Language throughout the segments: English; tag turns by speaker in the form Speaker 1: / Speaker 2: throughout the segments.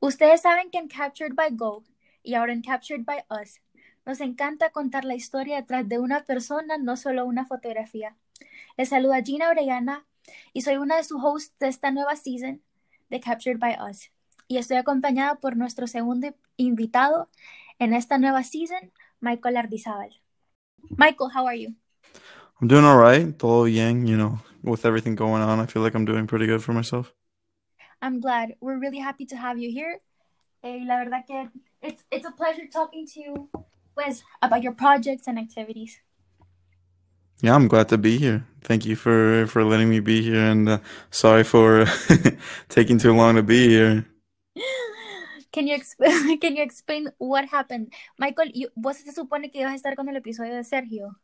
Speaker 1: Ustedes saben que en Captured by Go y ahora en Captured by Us nos encanta contar la historia detrás de una persona, no solo una fotografía. Les saluda Gina Orellana y soy una de sus hosts de esta nueva season de Captured by Us. Y estoy acompañada por nuestro segundo invitado en esta nueva season, Michael Ardizábal. Michael, how are you?
Speaker 2: I'm doing all right. Todo bien, you know, with everything going on. I feel like I'm doing pretty good for myself.
Speaker 1: I'm glad. We're really happy to have you here. Eh, la verdad que it's, it's a pleasure talking to you pues, about your projects and activities.
Speaker 2: Yeah, I'm glad to be here. Thank you for for letting me be here, and uh, sorry for taking too long to be here.
Speaker 1: Can you explain? Can you explain what happened, Michael? You, vos se supone que ibas a estar con el episodio de Sergio.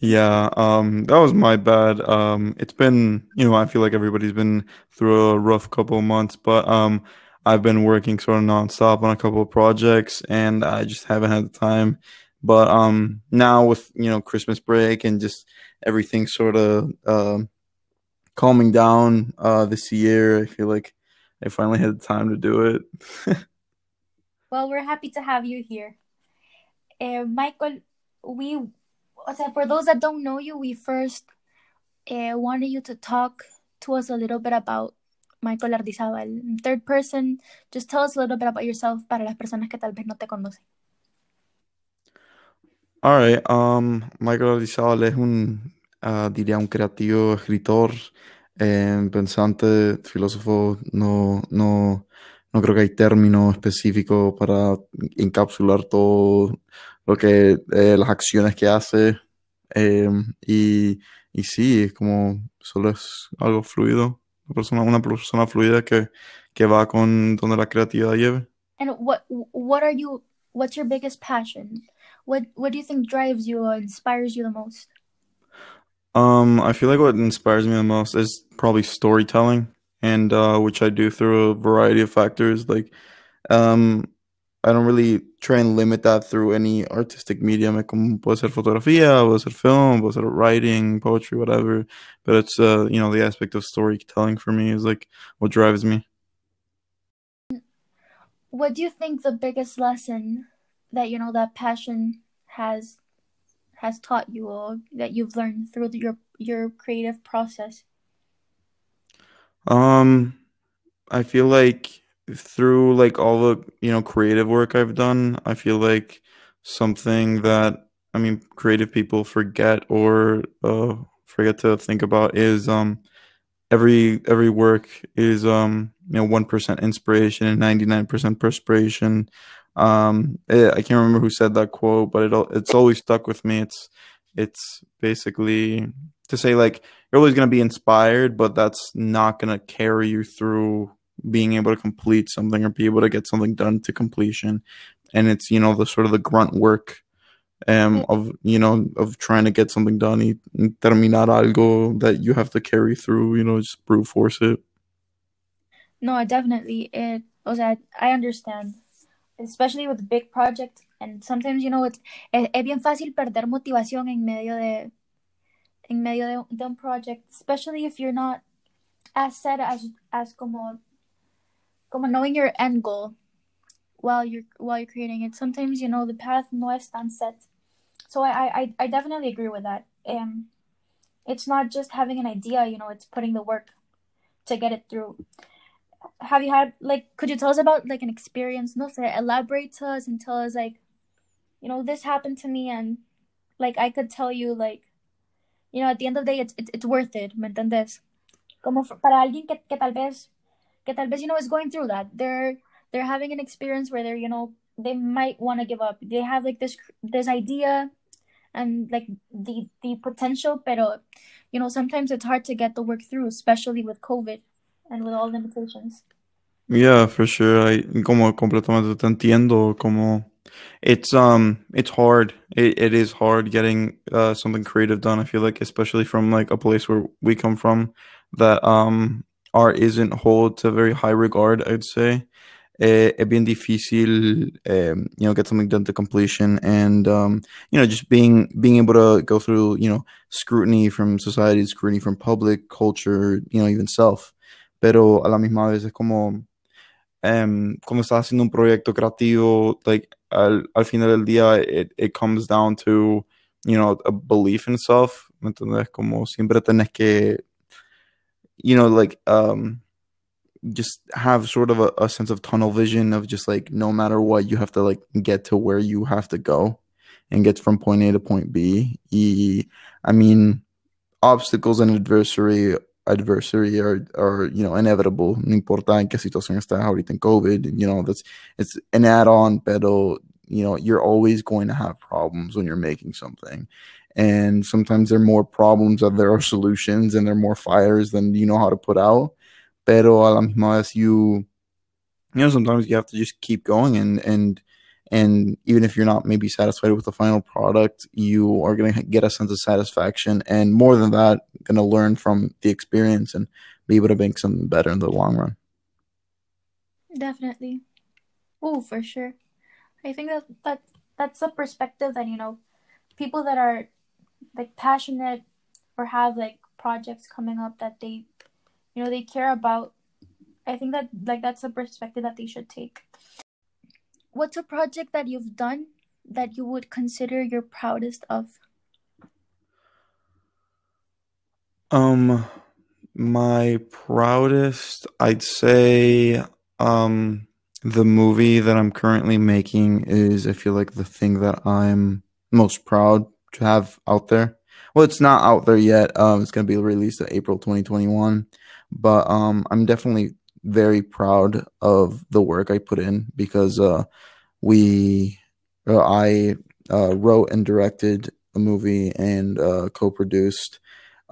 Speaker 2: Yeah, um, that was my bad. Um, it's been, you know, I feel like everybody's been through a rough couple of months, but um, I've been working sort of nonstop on a couple of projects, and I just haven't had the time. But um, now with you know Christmas break and just everything sort of uh, calming down uh, this year, I feel like I finally had the time to do it.
Speaker 1: well, we're happy to have you here, uh, Michael. We, for those that don't know you, we first uh, wanted you to talk to us a little bit about Michael Ardizábal. Third person, just tell us a little bit about yourself para las personas que tal vez no te conocen.
Speaker 2: All right, um, Michael Ardizábal es un, uh, diría, un creativo, escritor, eh, pensante, filósofo. No, no, no creo que hay término específico para encapsular todo lo que, eh, las acciones que hace. Eh, y, y sí, es como, solo es algo fluido. Una persona, una persona fluida que, que va con donde la creatividad lleve.
Speaker 1: And what, what are you, what's your biggest passion? What, what do you think drives you or inspires you the most?
Speaker 2: Um, I feel like what inspires me the most is probably storytelling, and uh, which I do through a variety of factors. Like, um, I don't really try and limit that through any artistic medium. Como puede ser fotografía, puede ser film, puede ser writing, poetry, whatever. But it's uh, you know, the aspect of storytelling for me is like what drives me.
Speaker 1: What do you think the biggest lesson that you know that passion has has taught you or that you've learned through your your creative process?
Speaker 2: Um, I feel like through like all the you know creative work I've done, I feel like something that I mean creative people forget or uh, forget to think about is um every every work is um you know one percent inspiration and ninety nine percent perspiration. Um, it, I can't remember who said that quote, but it it's always stuck with me. It's it's basically to say like you're always gonna be inspired, but that's not gonna carry you through being able to complete something or be able to get something done to completion. And it's you know the sort of the grunt work um of you know of trying to get something done y terminar algo that you have to carry through you know just brute force it
Speaker 1: no I definitely it sea i understand especially with big projects and sometimes you know it's es, es bien fácil perder motivación en medio de en medio de, de un project especially if you're not as set as as como knowing your end goal while you're while you're creating it sometimes you know the path no es tan set so I, I, I definitely agree with that. Um, it's not just having an idea, you know, it's putting the work to get it through. Have you had like could you tell us about like an experience? No say elaborate to us and tell us like, you know, this happened to me and like I could tell you like, you know, at the end of the day it's it's, it's worth it, ¿me? Como para alguien que, que tal vez que tal vez you know is going through that. They're they're having an experience where they're, you know, they might want to give up. They have like this this idea and like the the potential pero you know sometimes it's hard to get the work through especially with covid and with all limitations
Speaker 2: yeah for sure i como completamente te entiendo como it's um it's hard it, it is hard getting uh something creative done i feel like especially from like a place where we come from that um art isn't held to very high regard i'd say eh, es bien difícil, um, you know, get something done to completion, and um, you know, just being being able to go through, you know, scrutiny from society, scrutiny from public culture, you know, even self. Pero a la misma vez es como um, cuando estás haciendo un proyecto creativo, like al, al final del día, it, it comes down to, you know, a belief in self. Entonces, como siempre tenés que, you know, like, um, just have sort of a, a sense of tunnel vision of just like no matter what, you have to like get to where you have to go and get from point A to point B. E, I mean, obstacles and adversary adversary are are you know inevitable. No importa en qué situación estás ahorita en COVID. You know that's it's an add-on, pero you know you're always going to have problems when you're making something. And sometimes there are more problems than there are solutions, and there are more fires than you know how to put out. Pero a la misma vez, you you know sometimes you have to just keep going and and and even if you're not maybe satisfied with the final product you are going to get a sense of satisfaction and more than that going to learn from the experience and be able to make something better in the long run.
Speaker 1: Definitely. Oh for sure. I think that that that's a perspective that you know people that are like passionate or have like projects coming up that they you know they care about i think that like that's a perspective that they should take what's a project that you've done that you would consider your proudest of?
Speaker 2: Um my proudest I'd say um the movie that I'm currently making is I feel like the thing that I'm most proud to have out there. Well, it's not out there yet. Um, it's going to be released in April 2021, but um, I'm definitely very proud of the work I put in because uh, we uh, I uh, wrote and directed a movie and uh, co-produced.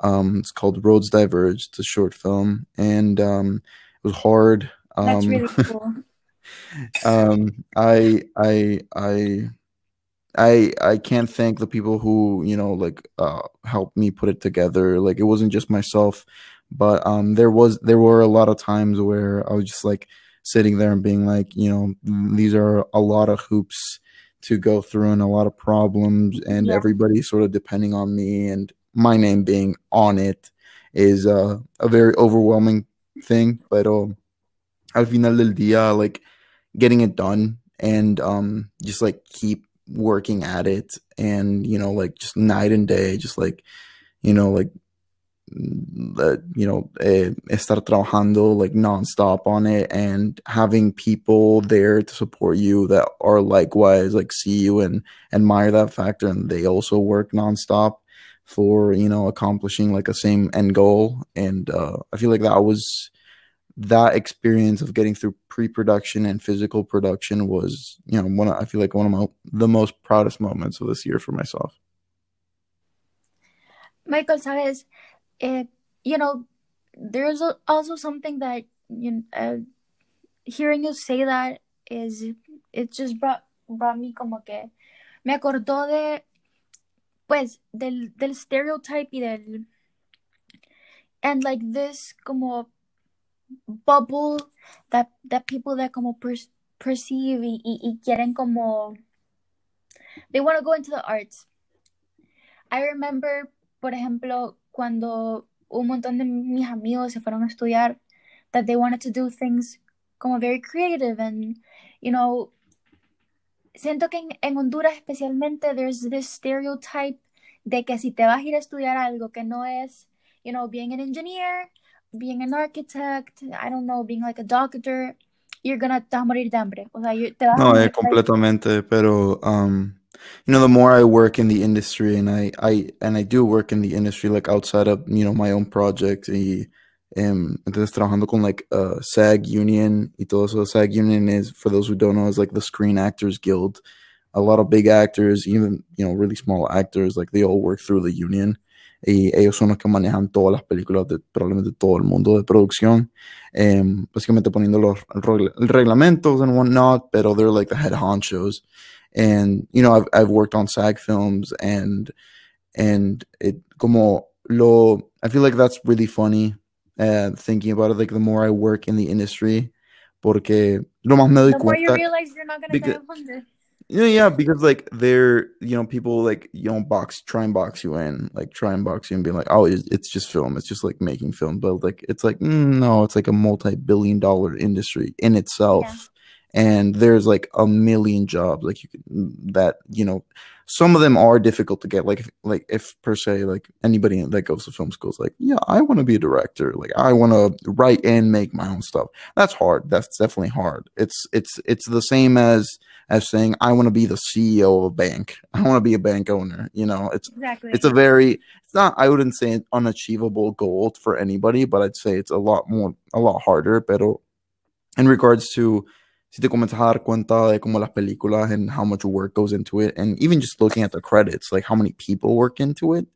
Speaker 2: Um, it's called Roads Diverge. It's a short film, and um, it was hard. Um,
Speaker 1: That's really cool.
Speaker 2: um, I I I. I I can't thank the people who you know like uh, helped me put it together. Like it wasn't just myself but um, there was there were a lot of times where I was just like sitting there and being like, you know, these are a lot of hoops to go through and a lot of problems, and yeah. everybody sort of depending on me and my name being on it is uh, a very overwhelming thing. But um, al final del día, like getting it done and um, just like keep working at it and you know like just night and day just like you know like you know, eh, estar trabajando like nonstop on it and having people there to support you that are likewise like see you and admire that factor and they also work nonstop for you know accomplishing like a same end goal and uh, I feel like that was that experience of getting through pre-production and physical production was you know one of, I feel like one of my, the most proudest moments of this year for myself.
Speaker 1: Michael, sabes, it you know there's also something that you uh, hearing you say that is it just brought brought me como que me acordó de pues del del stereotype y del and like this como bubble that that people that como per, perceive y, y, y quieren como they want to go into the arts. I remember por ejemplo cuando un montón de mis amigos se fueron a estudiar, that they wanted to do things como very creative and, you know, siento que en, en Honduras especialmente there's this stereotype de que si te vas a ir a estudiar algo que no es, you know, being an engineer, being an architect, I don't know, being like a doctor, you're gonna te vas a morir de hambre. O sea, te vas
Speaker 2: no, a eh, completamente, pero um, you know the more i work in the industry and i i and i do work in the industry like outside of you know my own projects y um, entonces trabajando con like uh SAG union y todo eso. SAG union is for those who don't know is like the Screen Actors Guild. A lot of big actors even you know really small actors like they all work through the union y ellos son los que manejan todas las películas de probablemente todo el mundo de producción um, básicamente poniendo los reglamentos and whatnot pero they're like the head honchos. And you know I've I've worked on SAG films and and it como lo I feel like that's really funny uh, thinking about it like the more I work in the industry porque lo más me doy
Speaker 1: the more you realize you're not gonna because,
Speaker 2: Yeah, yeah, because like they're you know people like you know box try and box you in like try and box you and be like oh it's, just film it's just like making film but like it's like mm, no it's like a multi-billion dollar industry in itself. And there's like a million jobs like you could that you know some of them are difficult to get like if, like if per se like anybody that goes to film school is like yeah I want to be a director like I want to write and make my own stuff that's hard that's definitely hard it's it's it's the same as as saying I want to be the CEO of a bank. I want to be a bank owner. You know, it's
Speaker 1: Exactly.
Speaker 2: it's a very it's not I wouldn't say an unachievable goal for anybody, but I'd say it's a lot more a lot harder. but in regards to si te comienzas a dar cuenta de como las películas and how much work goes into it, and even just looking at the credits, like how many people work into it,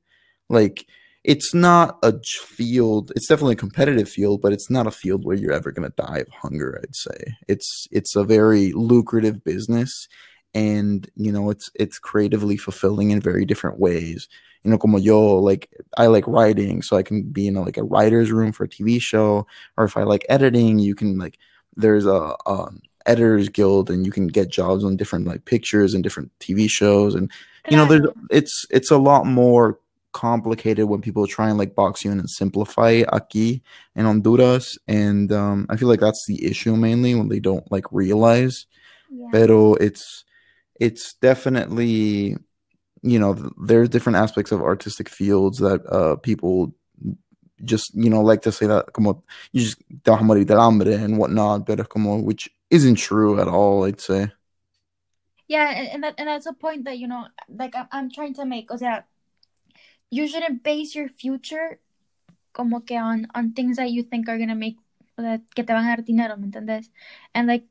Speaker 2: like it's not a field it's definitely a competitive field but it's not a field where you're ever going to die of hunger i'd say. It's it's a very lucrative business and you know it's it's creatively fulfilling in very different ways. You know como yo like i like writing so i can be in a, like a writer's room for a tv show or if i like editing you can like there's a um editors guild and you can get jobs on different like pictures and different tv shows and you know there's it's it's a lot more complicated when people try and like box you in and simplify it aquí in Honduras and um I feel like that's the issue mainly when they don't like realize
Speaker 1: Yeah.
Speaker 2: pero it's it's definitely you know there's different aspects of artistic fields that uh people just you know like to say that como you just te vas a morir del hambre and whatnot but como which isn't true at all I'd say
Speaker 1: Yeah, and, that and that's a point that you know, like I'm, I'm trying to make. O sea, you shouldn't base your future como que on on things that you think are gonna make sea, que te van a dar dinero, ¿me entiendes? And like,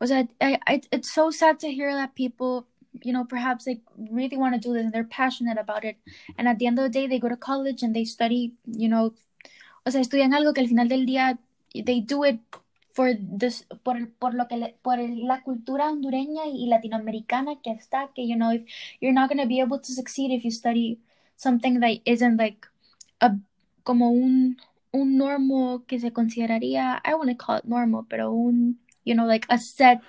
Speaker 1: o sea, I, I, it's so sad to hear that people, you know, perhaps they really want to do this and they're passionate about it, and at the end of the day they go to college and they study, you know, o sea, estudian algo que al final del día they do it for this por por lo que por la cultura hondureña y latinoamericana que está que you know if you're not going to be able to succeed if you study something that isn't like a como un un normo que se consideraría I wouldn't call it normal pero un you know like a set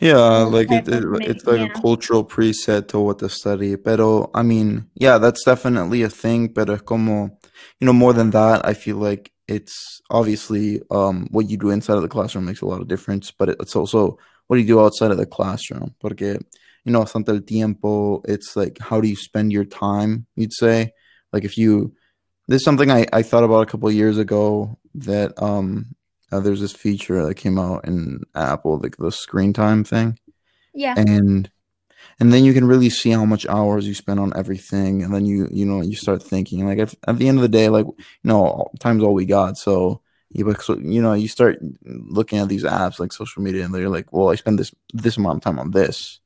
Speaker 2: Yeah, like it, it
Speaker 1: make,
Speaker 2: it's like a cultural preset to what to study. Pero I mean, yeah, that's definitely a thing. But es como, you know, more than that, I feel like it's obviously um what you do inside of the classroom makes a lot of difference. But it's also what do you do outside of the classroom? Porque you know, bastante el tiempo. It's like how do you spend your time? You'd say, like if you there's something I I thought about a couple of years ago that um uh, there's this feature that came out in Apple, like the screen time thing,
Speaker 1: yeah.
Speaker 2: And and then you can really see how much hours you spend on everything, and then you you know you start thinking like if, at the end of the day, like you know, time's all we got, so you so you know you start looking at these apps like social media, and they're like, well, I spend this this amount of time on this,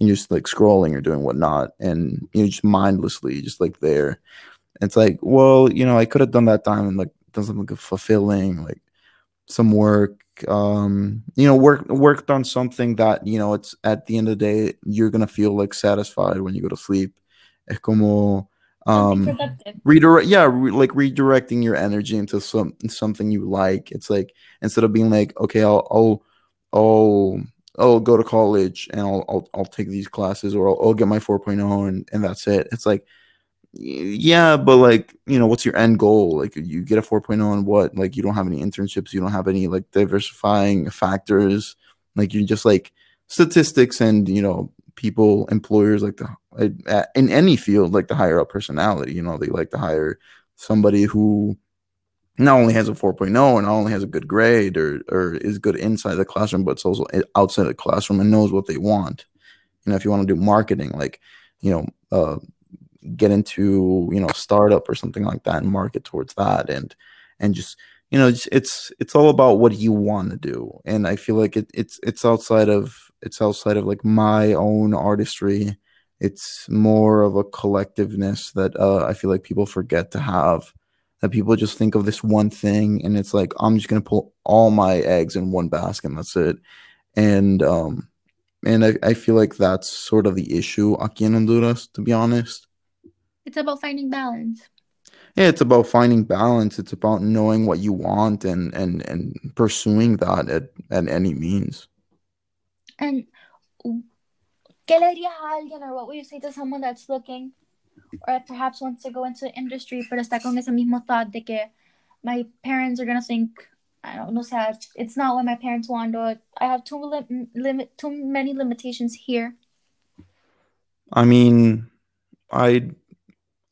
Speaker 2: and you're just like scrolling or doing whatnot, and you know just mindlessly just like there. It's like, well, you know, I could have done that time and like done something fulfilling, like some work um you know work worked on something that you know it's at the end of the day you're gonna feel like satisfied when you go to sleep. Es como um redirect yeah re- like redirecting your energy into some something you like. It's like instead of being like okay i'll i'll i'll, I'll go to college and I'll, I'll i'll take these classes or i'll, I'll get my 4.0 and and that's it. It's like yeah but like you know what's your end goal? Like you get a 4.0 on what? Like you don't have any internships you don't have any like diversifying factors. Like you're just like statistics and you know people employers like the in any field like to hire a personality you know they like to hire somebody who not only has a 4.0 and not only has a good grade or or is good inside the classroom but it's also outside the classroom and knows what they want. You know if you want to do marketing like you know uh get into you know startup or something like that and market towards that and and just you know it's it's, it's all about what you want to do. And i feel like it, it's it's outside of it's outside of like my own artistry. It's more of a collectiveness that uh, i feel like people forget to have that people just think of this one thing and it's like i'm just going to put all my eggs in one basket and that's it. And um and I, I feel like that's sort of the issue aquí en honduras to be honest
Speaker 1: it's about finding balance
Speaker 2: yeah it's about finding balance it's about knowing what you want and and and pursuing that at, at any means
Speaker 1: and ¿Qué le dirías a alguien or what would you say to someone that's looking or perhaps wants to go into the industry pero está con ese mismo thought de que my parents are gonna think I don't know, sad. It's not what my parents want, or I have too li- limit too many limitations here.
Speaker 2: I mean, I'd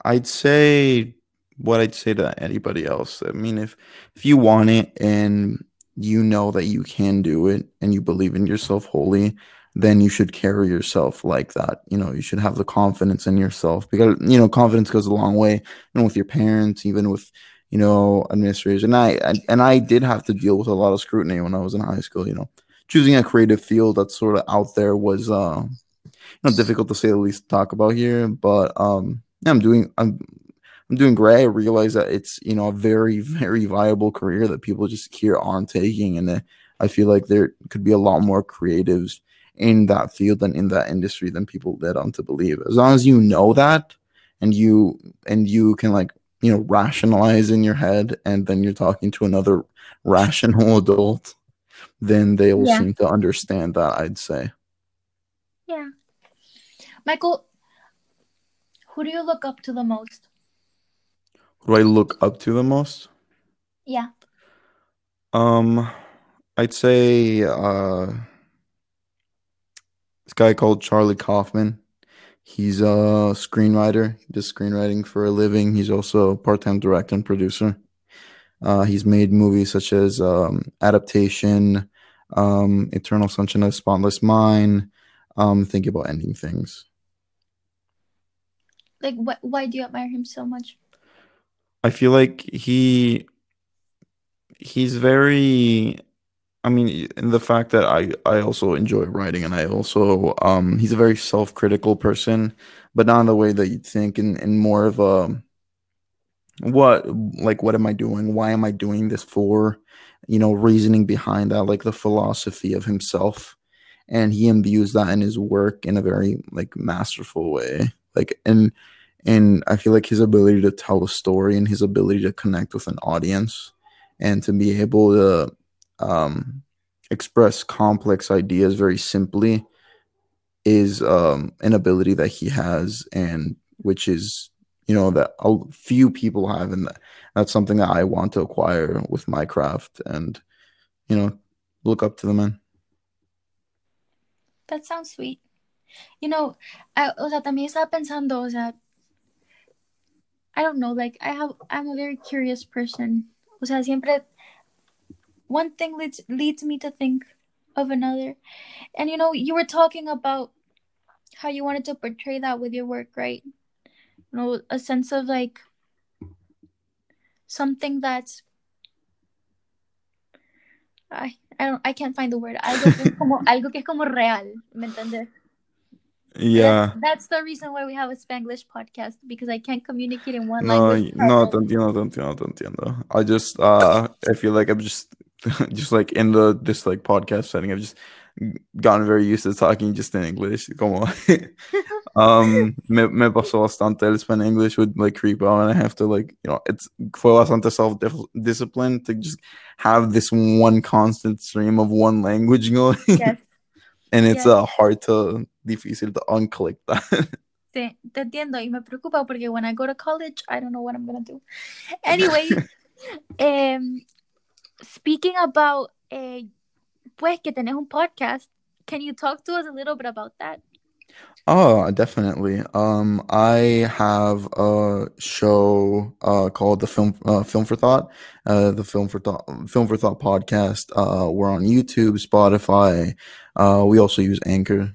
Speaker 2: I'd say what I'd say to anybody else. I mean, if if you want it and you know that you can do it and you believe in yourself wholly, then you should carry yourself like that. You know, you should have the confidence in yourself because you know confidence goes a long way. Know, with your parents, even with you know administrators, and I and I did have to deal with a lot of scrutiny when I was in high school. You know, choosing a creative field that's sort of out there was uh, you know difficult to say the least to talk about here, but um, I'm doing I'm I'm doing great. I realize that it's you know a very very viable career that people just here aren't taking, and I feel like there could be a lot more creatives in that field and in that industry than people led on to believe. As long as you know that and you and you can like you know rationalize in your head and then you're talking to another rational adult, then they will
Speaker 1: Yeah.
Speaker 2: seem to understand that, I'd say.
Speaker 1: Yeah. Michael, who do you look up to the most?
Speaker 2: Who do I look up to the most?
Speaker 1: Yeah.
Speaker 2: Um I'd say uh this guy called Charlie Kaufman. He's a screenwriter. He does screenwriting for a living. He's also a part-time director and producer. Uh, he's made movies such as um, Adaptation, um, Eternal Sunshine of the Spotless Mind, um, Think About Ending Things.
Speaker 1: Like, wh- why do you admire him so much?
Speaker 2: I feel like he he's very I mean the fact that I I also enjoy writing and I also um he's a very self-critical person but not in the way that you'd think in, in more of a what like what am I doing? Why am I doing this for? You know reasoning behind that like the philosophy of himself. And he imbues that in his work in a very like masterful way. Like and and I feel like his ability to tell a story and his ability to connect with an audience and to be able to um, express complex ideas very simply is um, an ability that he has and which is you know that a few people have and that's something that I want to acquire with my craft and you know look up to the man.
Speaker 1: That sounds sweet. You know, I, o sea, también estaba pensando, o sea, I don't know, like, I have, I'm a very curious person. O sea, siempre, one thing leads, leads me to think of another. And, you know, you were talking about how you wanted to portray that with your work, right? You know, a sense of, like, something that's, I, I don't, I can't find the word. Algo que es como, algo que es como real, ¿me entiendes?
Speaker 2: Yeah.
Speaker 1: That's, the reason why we have a Spanglish podcast because I can't communicate in one
Speaker 2: No,
Speaker 1: language.
Speaker 2: no, te entiendo, te entiendo, te entiendo. I just, uh, I feel like I'm just, just like in the this like podcast setting. I've just gotten very used to talking just in English. Como, um, me, me pasó bastante el Spanish English would like creep out, and I have to like, you know, it's fue bastante self discipline to just have this one constant stream of one language going,
Speaker 1: Yes,
Speaker 2: and it's
Speaker 1: Yes.
Speaker 2: uh hard to difícil to unclick that.
Speaker 1: te, te entiendo y me preocupa porque when I go to college, I don't know what I'm gonna do. Anyway, um, speaking about, eh, pues que tenés un podcast, can you talk to us a little bit about that?
Speaker 2: Oh, definitely. Um, I have a show uh called the Film uh, Film for Thought, uh the Film for Thought Film for Thought podcast. Uh, we're on YouTube, Spotify. Uh, we also use Anchor.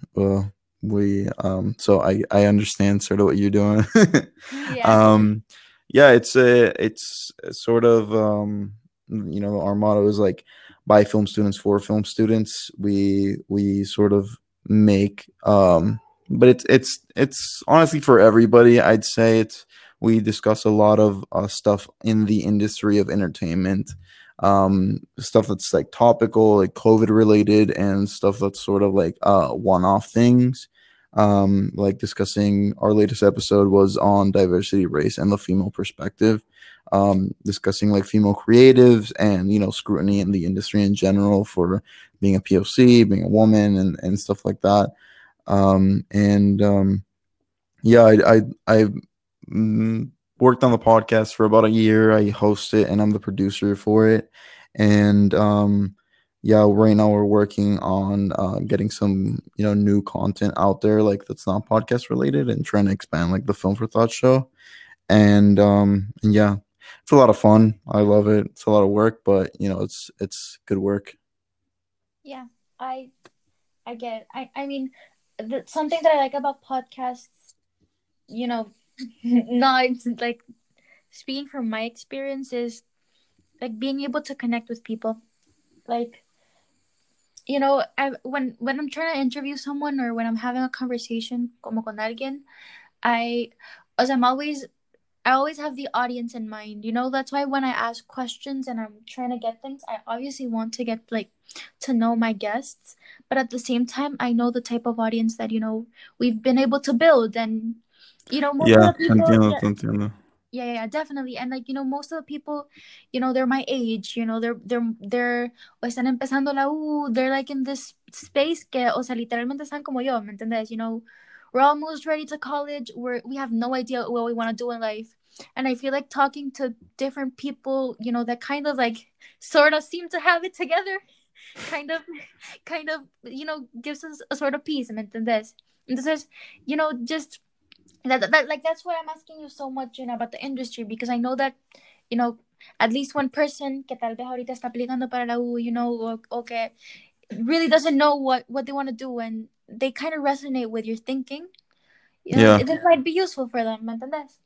Speaker 2: We um, so I I understand sort of what you're doing.
Speaker 1: Yeah.
Speaker 2: um, yeah, it's a it's a sort of um, you know, our motto is like by film students for film students. We we sort of make um but it's it's it's honestly for everybody i'd say it's we discuss a lot of uh, stuff in the industry of entertainment um stuff that's like topical like covid related and stuff that's sort of like uh one-off things um like discussing our latest episode was on diversity race and the female perspective um discussing like female creatives and you know scrutiny in the industry in general for being a poc being a woman and and stuff like that Um, and um, yeah, I I I mm, worked on the podcast for about a year. I host it and I'm the producer for it. And um, yeah, right now we're working on uh, getting some you know new content out there like that's not podcast related and trying to expand like the Film for Thought show. And um, and yeah, it's a lot of fun. I love it. It's a lot of work, but you know, it's it's good work.
Speaker 1: Yeah, I I get it. I I mean, the, something that I like about podcasts, you know, not like speaking from my experience is like being able to connect with people. Like you know, I when when I'm trying to interview someone or when I'm having a conversation como con alguien, I as I'm always I always have the audience in mind. You know, that's why when I ask questions and I'm trying to get things, I obviously want to get like to know my guests, but at the same time, I know the type of audience that you know we've been able to build, and you know,
Speaker 2: Yeah,
Speaker 1: people,
Speaker 2: entiendo,
Speaker 1: yeah,
Speaker 2: entiendo.
Speaker 1: Yeah, yeah, definitely, and like you know, most of the people, you know, they're my age, you know, they're they're they're están empezando la U, they're like in this space que, o sea, literalmente están como yo, ¿me entiendes? You know, we're almost ready to college, we're we have no idea what we want to do in life and i feel like talking to different people you know that kind of like sort of seem to have it together kind of kind of you know gives us a sort of peace ¿me entiendes? entonces you know just that, that like that's why i'm asking you so much you know about the industry because i know that you know at least one person que tal vez ahorita está aplicando para la U you know o, o que really doesn't know what what they want to do and they kind of resonate with your thinking you know
Speaker 2: Yeah.
Speaker 1: this might be useful for them ¿me entiendes?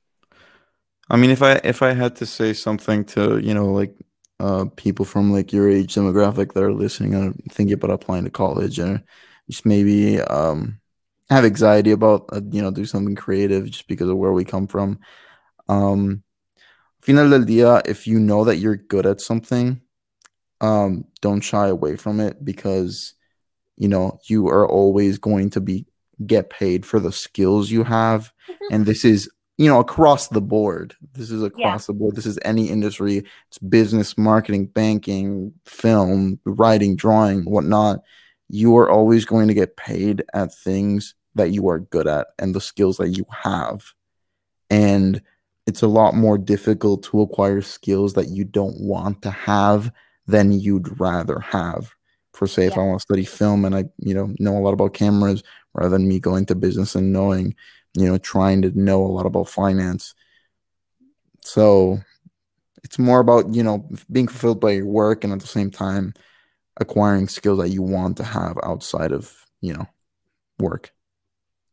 Speaker 2: I mean, if I if I had to say something to you know like uh people from like your age demographic that are listening and thinking about applying to college and just maybe um have anxiety about uh, you know do something creative just because of where we come from. Um, final del día, if you know that you're good at something, um, don't shy away from it because you know you are always going to be get paid for the skills you have, and this is you know across the board. This is across the board. This is any industry. It's business, marketing, banking, film, writing, drawing, whatnot. You are always going to get paid at things that you are good at and the skills that you have, and it's a lot more difficult to acquire skills that you don't want to have than you'd rather have. For say, if I want to study film and I, you know, know a lot about cameras, rather than me going to business and knowing, you know, trying to know a lot about finance. So it's more about, you know, being fulfilled by your work and at the same time acquiring skills that you want to have outside of, you know, work.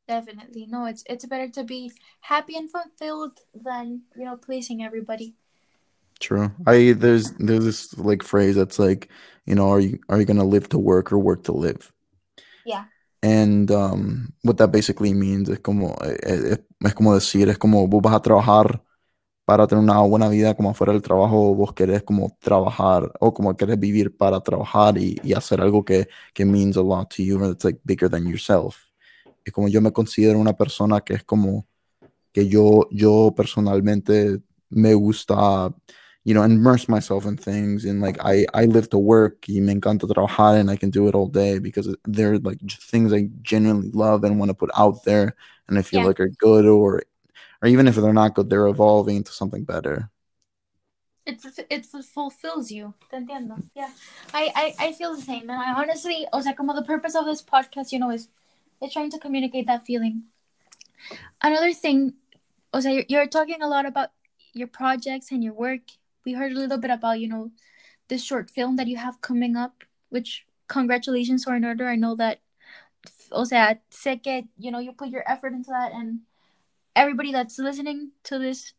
Speaker 1: Definitely. No, it's it's better to be happy and fulfilled than, you know, pleasing everybody.
Speaker 2: True. I there's there's this like phrase that's like, you know, are you are you gonna live to work or work to live?
Speaker 1: Yeah.
Speaker 2: And um, what that basically means es como es, es como decir, es como vos vas a trabajar para tener una buena vida como fuera del trabajo, vos querés como trabajar o como querés vivir para trabajar y, y hacer algo que, que means a lot to you, or that's like bigger than yourself. Es como yo me considero una persona que es como que yo, yo personalmente me gusta, you know, immerse myself in things and like I, I live to work y me encanta trabajar and I can do it all day because they're like things I genuinely love and want to put out there and I feel
Speaker 1: Yeah.
Speaker 2: like are good or or even if they're not good, they're evolving into something better.
Speaker 1: It it fulfills you. Te entiendo. Yeah. I, I I feel the same. And I honestly, o sea, como the purpose of this podcast, you know, is is trying to communicate that feeling. Another thing, o sea, you're, you're talking a lot about your projects and your work. We heard a little bit about, you know, this short film that you have coming up, which congratulations in order. I know that, o sea, sé que, you know, you put your effort into that and everybody that's listening to this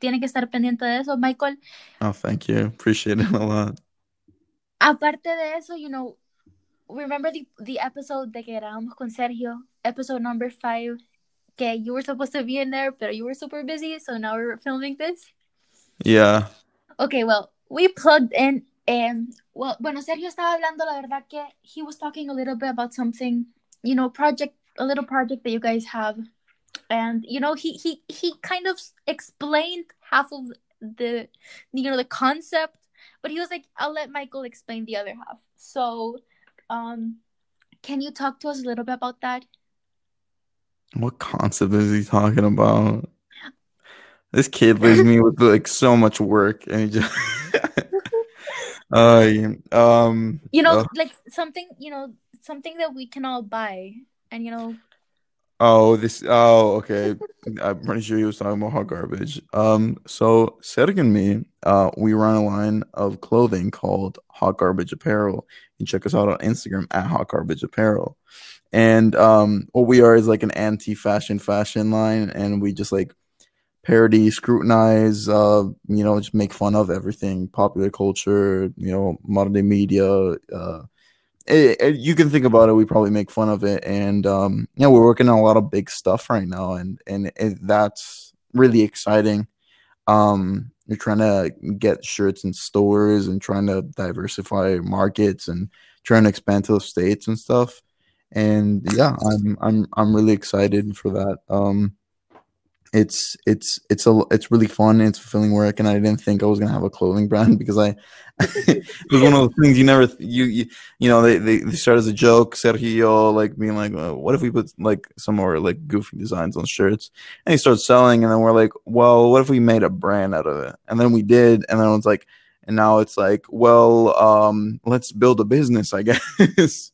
Speaker 1: tiene que estar pendiente de eso. Michael,
Speaker 2: Oh, thank you. Appreciate it a lot.
Speaker 1: aparte de eso, you know, remember the, the episode de que grabamos con Sergio, episode number five, que you were supposed to be in there, but you were super busy, so now we're filming this.
Speaker 2: Yeah.
Speaker 1: Okay, well, we plugged in and well, bueno, Sergio estaba hablando, la verdad que he was talking a little bit about something, you know, project, a little project that you guys have. And you know, he he he kind of explained half of the you know the concept, but he was like, I'll let Michael explain the other half. So, um can you talk to us a little bit about that?
Speaker 2: What concept is he talking about? This kid leaves me with like so much work, and he just. uh, um.
Speaker 1: You know,
Speaker 2: uh,
Speaker 1: like something, you know, something that we can all buy, and you know,
Speaker 2: oh, this. Oh, okay. I'm pretty sure he was talking about hot garbage. Um. So Sergio and me, uh, we run a line of clothing called Hot Garbage Apparel. You can check us out on Instagram at Hot Garbage Apparel. And um, what we are is like an anti-fashion fashion line, and we just like parody, scrutinize, uh, you know, just make fun of everything, popular culture, you know, modern day media. Uh, it, it, you can think about it. We probably make fun of it, and um, yeah, we're working on a lot of big stuff right now, and and it, that's really exciting. Um, you're trying to get shirts in stores and trying to diversify markets and trying to expand to the states and stuff. And yeah, I'm I'm I'm really excited for that. Um, it's it's it's a it's really fun and it's fulfilling work and i didn't think i was going to have a clothing brand because i it was one of those things you never you you, you know they, they, they start as a joke sergio like being like well, what if we put like some more like goofy designs on shirts? And he starts selling and then we're like well what if we made a brand out of it? And then we did and then it's like and now it's like well um let's build a business i guess.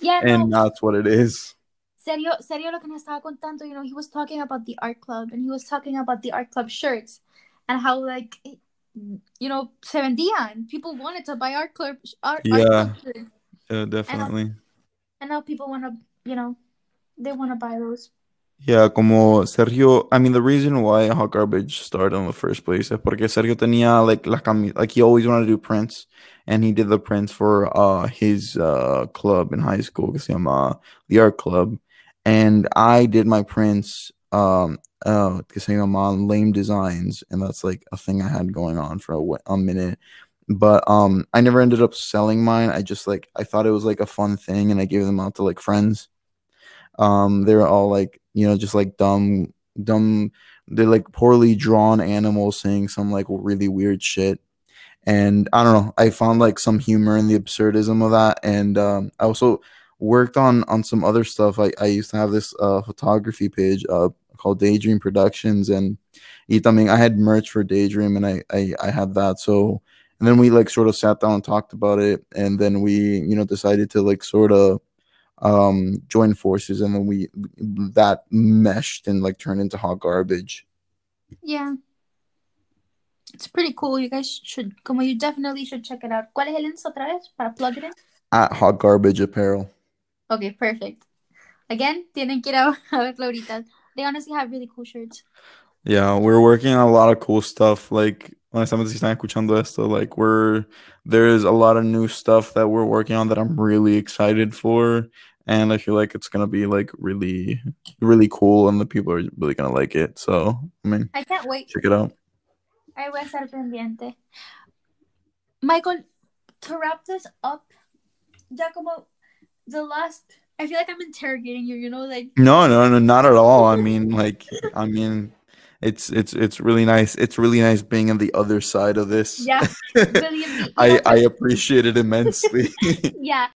Speaker 1: Yeah,
Speaker 2: and
Speaker 1: no,
Speaker 2: that's what it is
Speaker 1: serio, serio lo que nos estaba contando, you know, he was talking about the art club and he was talking about the art club shirts and how like you know se vendían. People wanted to buy art club art, art
Speaker 2: yeah
Speaker 1: club shirts.
Speaker 2: yeah definitely
Speaker 1: And now people want to, you know, they want to buy those.
Speaker 2: Yeah, como Sergio, I mean, the reason why Hot Garbage started in the first place is porque Sergio tenía like la cami like he always wanted to do prints, and he did the prints for uh his uh club in high school que se llama the Art Club, and I did my prints um uh que se llama Lame Designs, and that's like a thing I had going on for a, a minute, but um I never ended up selling mine. I just like I thought it was like a fun thing, and I gave them out to like friends. Um, they're all like you know just like dumb dumb they're like poorly drawn animals saying some like really weird shit and i don't know i found like some humor in the absurdism of that and um, i also worked on on some other stuff i, I used to have this uh, photography page uh, called daydream productions and y también i had merch for daydream and I, I i had that so and then we like sort of sat down and talked about it and then we you know decided to like sort of um join forces and then we that meshed and like turned into hot garbage
Speaker 1: Yeah. It's pretty cool. You guys should, como you definitely should check it out. ¿Cuál es el Insta otra vez para plug it in?
Speaker 2: at hot garbage apparel
Speaker 1: Okay, perfect. Again, tienen que ir a, a verlo ahorita. They honestly have really cool shirts.
Speaker 2: Yeah, we're working on a lot of cool stuff. Like, honestamente, si están escuchando esto, like, we're there's a lot of new stuff that we're working on that I'm really excited for, and I feel like it's gonna be like really, really cool, and the people are really gonna like it. So, I mean,
Speaker 1: I can't wait.
Speaker 2: check it out.
Speaker 1: Ahí voy a estar pendiente. Michael, to wrap this up, ya como the last, I feel like I'm interrogating you, you know, like,
Speaker 2: No, no, no, not at all. I mean, like, I mean, it's it's it's really nice. It's really nice being on the other side of this.
Speaker 1: yeah, believe me. you
Speaker 2: I I appreciate it immensely.
Speaker 1: yeah,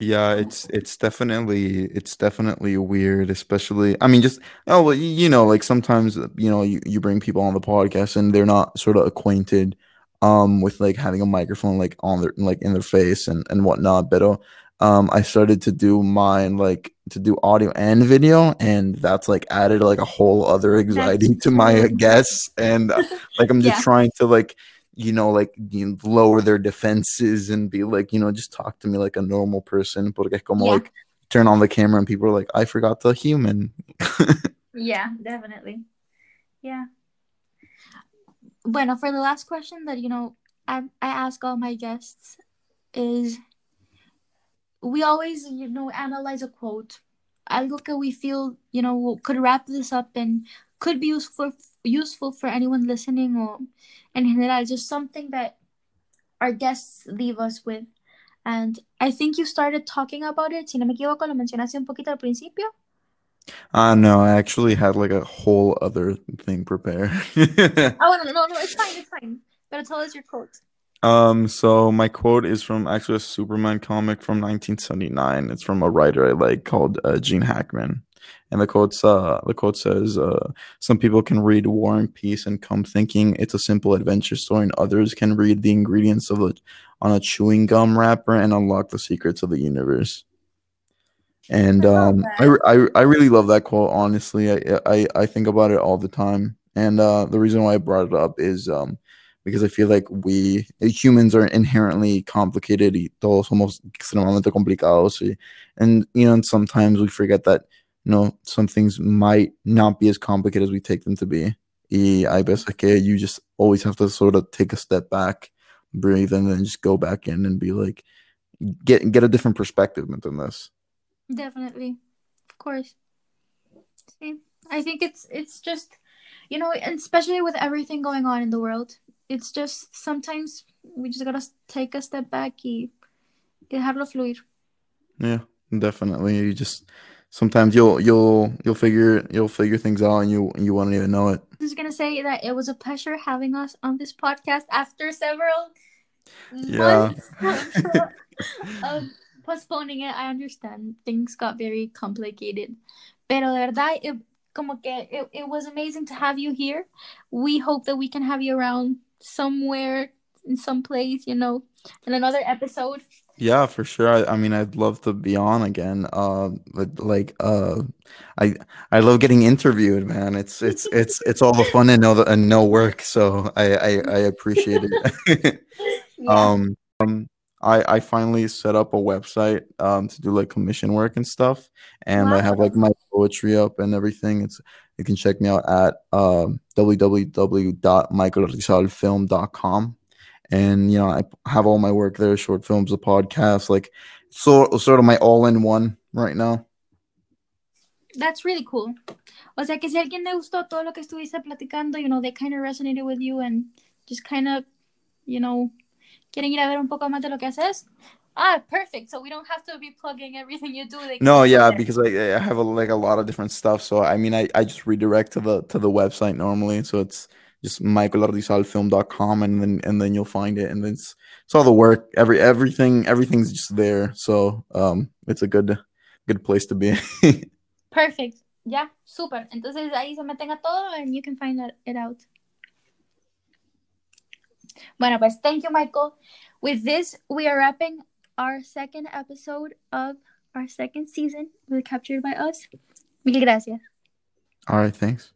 Speaker 2: Yeah, it's it's definitely it's definitely weird, especially I mean just oh well, you know like sometimes you know you, you bring people on the podcast and they're not sort of acquainted um with like having a microphone like on their like in their face and and whatnot. But uh, um I started to do mine like to do audio and video and that's like added like a whole other anxiety to my guests and uh, like I'm just
Speaker 1: Yeah.
Speaker 2: trying to like you know, like you know, lower their defenses and be like, you know, just talk to me like a normal person. Porque como
Speaker 1: Yeah.
Speaker 2: like turn on the camera and people are like, I forgot the human.
Speaker 1: yeah, definitely. Yeah. Bueno, for the last question that, you know, I, I ask all my guests is we always, you know, analyze a quote. I look at we feel, you know, could wrap this up and could be useful useful for anyone listening or in general, just something that our guests leave us with. And I think you started talking about it. Si no me equivoco, lo mencionaste un poquito al principio.
Speaker 2: uh no, I actually had like a whole other thing prepared.
Speaker 1: Oh, no, no, no, it's fine, it's fine. But tell us your quote.
Speaker 2: Um, so my quote is from actually a Superman comic from 1979. It's from a writer I like called uh, Gene Hackman. and the quote's uh, the quote says, uh, "Some people can read War and Peace and come thinking it's a simple adventure story, and others can read the ingredients of it on a chewing gum wrapper and unlock the secrets of the universe." And um, I, I I really love that quote. Honestly, I I, I think about it all the time. And uh, the reason why I brought it up is um, because I feel like we eh, humans are inherently complicated y todos somos extremadamente complicados. Y, and you know, and sometimes we forget that you know some things might not be as complicated as we take them to be. Y hay veces que you just always have to sort of take a step back, breathe, and then just go back in and be like, get get a different perspective than this.
Speaker 1: Definitely, of course. See, I think it's it's just you know, and especially with everything going on in the world, it's just sometimes we just gotta take a step back y, dejarlo fluir.
Speaker 2: Yeah, definitely. You just sometimes you'll you'll you'll figure you'll figure things out and you you won't even know it.
Speaker 1: I'm just gonna say that it was a pleasure having us on this podcast after several
Speaker 2: yeah.
Speaker 1: months of postponing it. I understand things got very complicated, pero de verdad it, como que it, it was amazing to have you here. We hope that we can have you around somewhere in some place, you know, in another episode.
Speaker 2: Yeah, for sure. I, I mean, I'd love to be on again. Uh, but like, uh, I I love getting interviewed, man. It's it's it's it's all the fun and no and no work. So I I, I appreciate it. yeah. Um, um, I I finally set up a website um to do like commission work and stuff, and wow. I have like my poetry up and everything. It's you can check me out at uh, www.michaelrizalfilm.com. And, you know, I have all my work there, short films, a podcast, like so, sort of my all in one right now.
Speaker 1: That's really cool. O sea, que si alguien le gustó todo lo que estuviste platicando, you know, they kind of resonated with you and just kind of, you know, quieren ir a ver un poco más de lo que haces, Ah, perfect. So we don't have to be plugging everything you do.
Speaker 2: no, yeah, because I, I have a, like a lot of different stuff. So I mean, I, I just redirect to the to the website normally. So it's just michaelardizalfilm.com and then and then you'll find it and then it's it's all the work every everything everything's just there so um it's a good good place to be
Speaker 1: perfect yeah super entonces ahí se meten a todo and you can find it out bueno pues thank you michael with this we are wrapping our second episode of our second season with Captured by Us. Mil gracias.
Speaker 2: All right, thanks.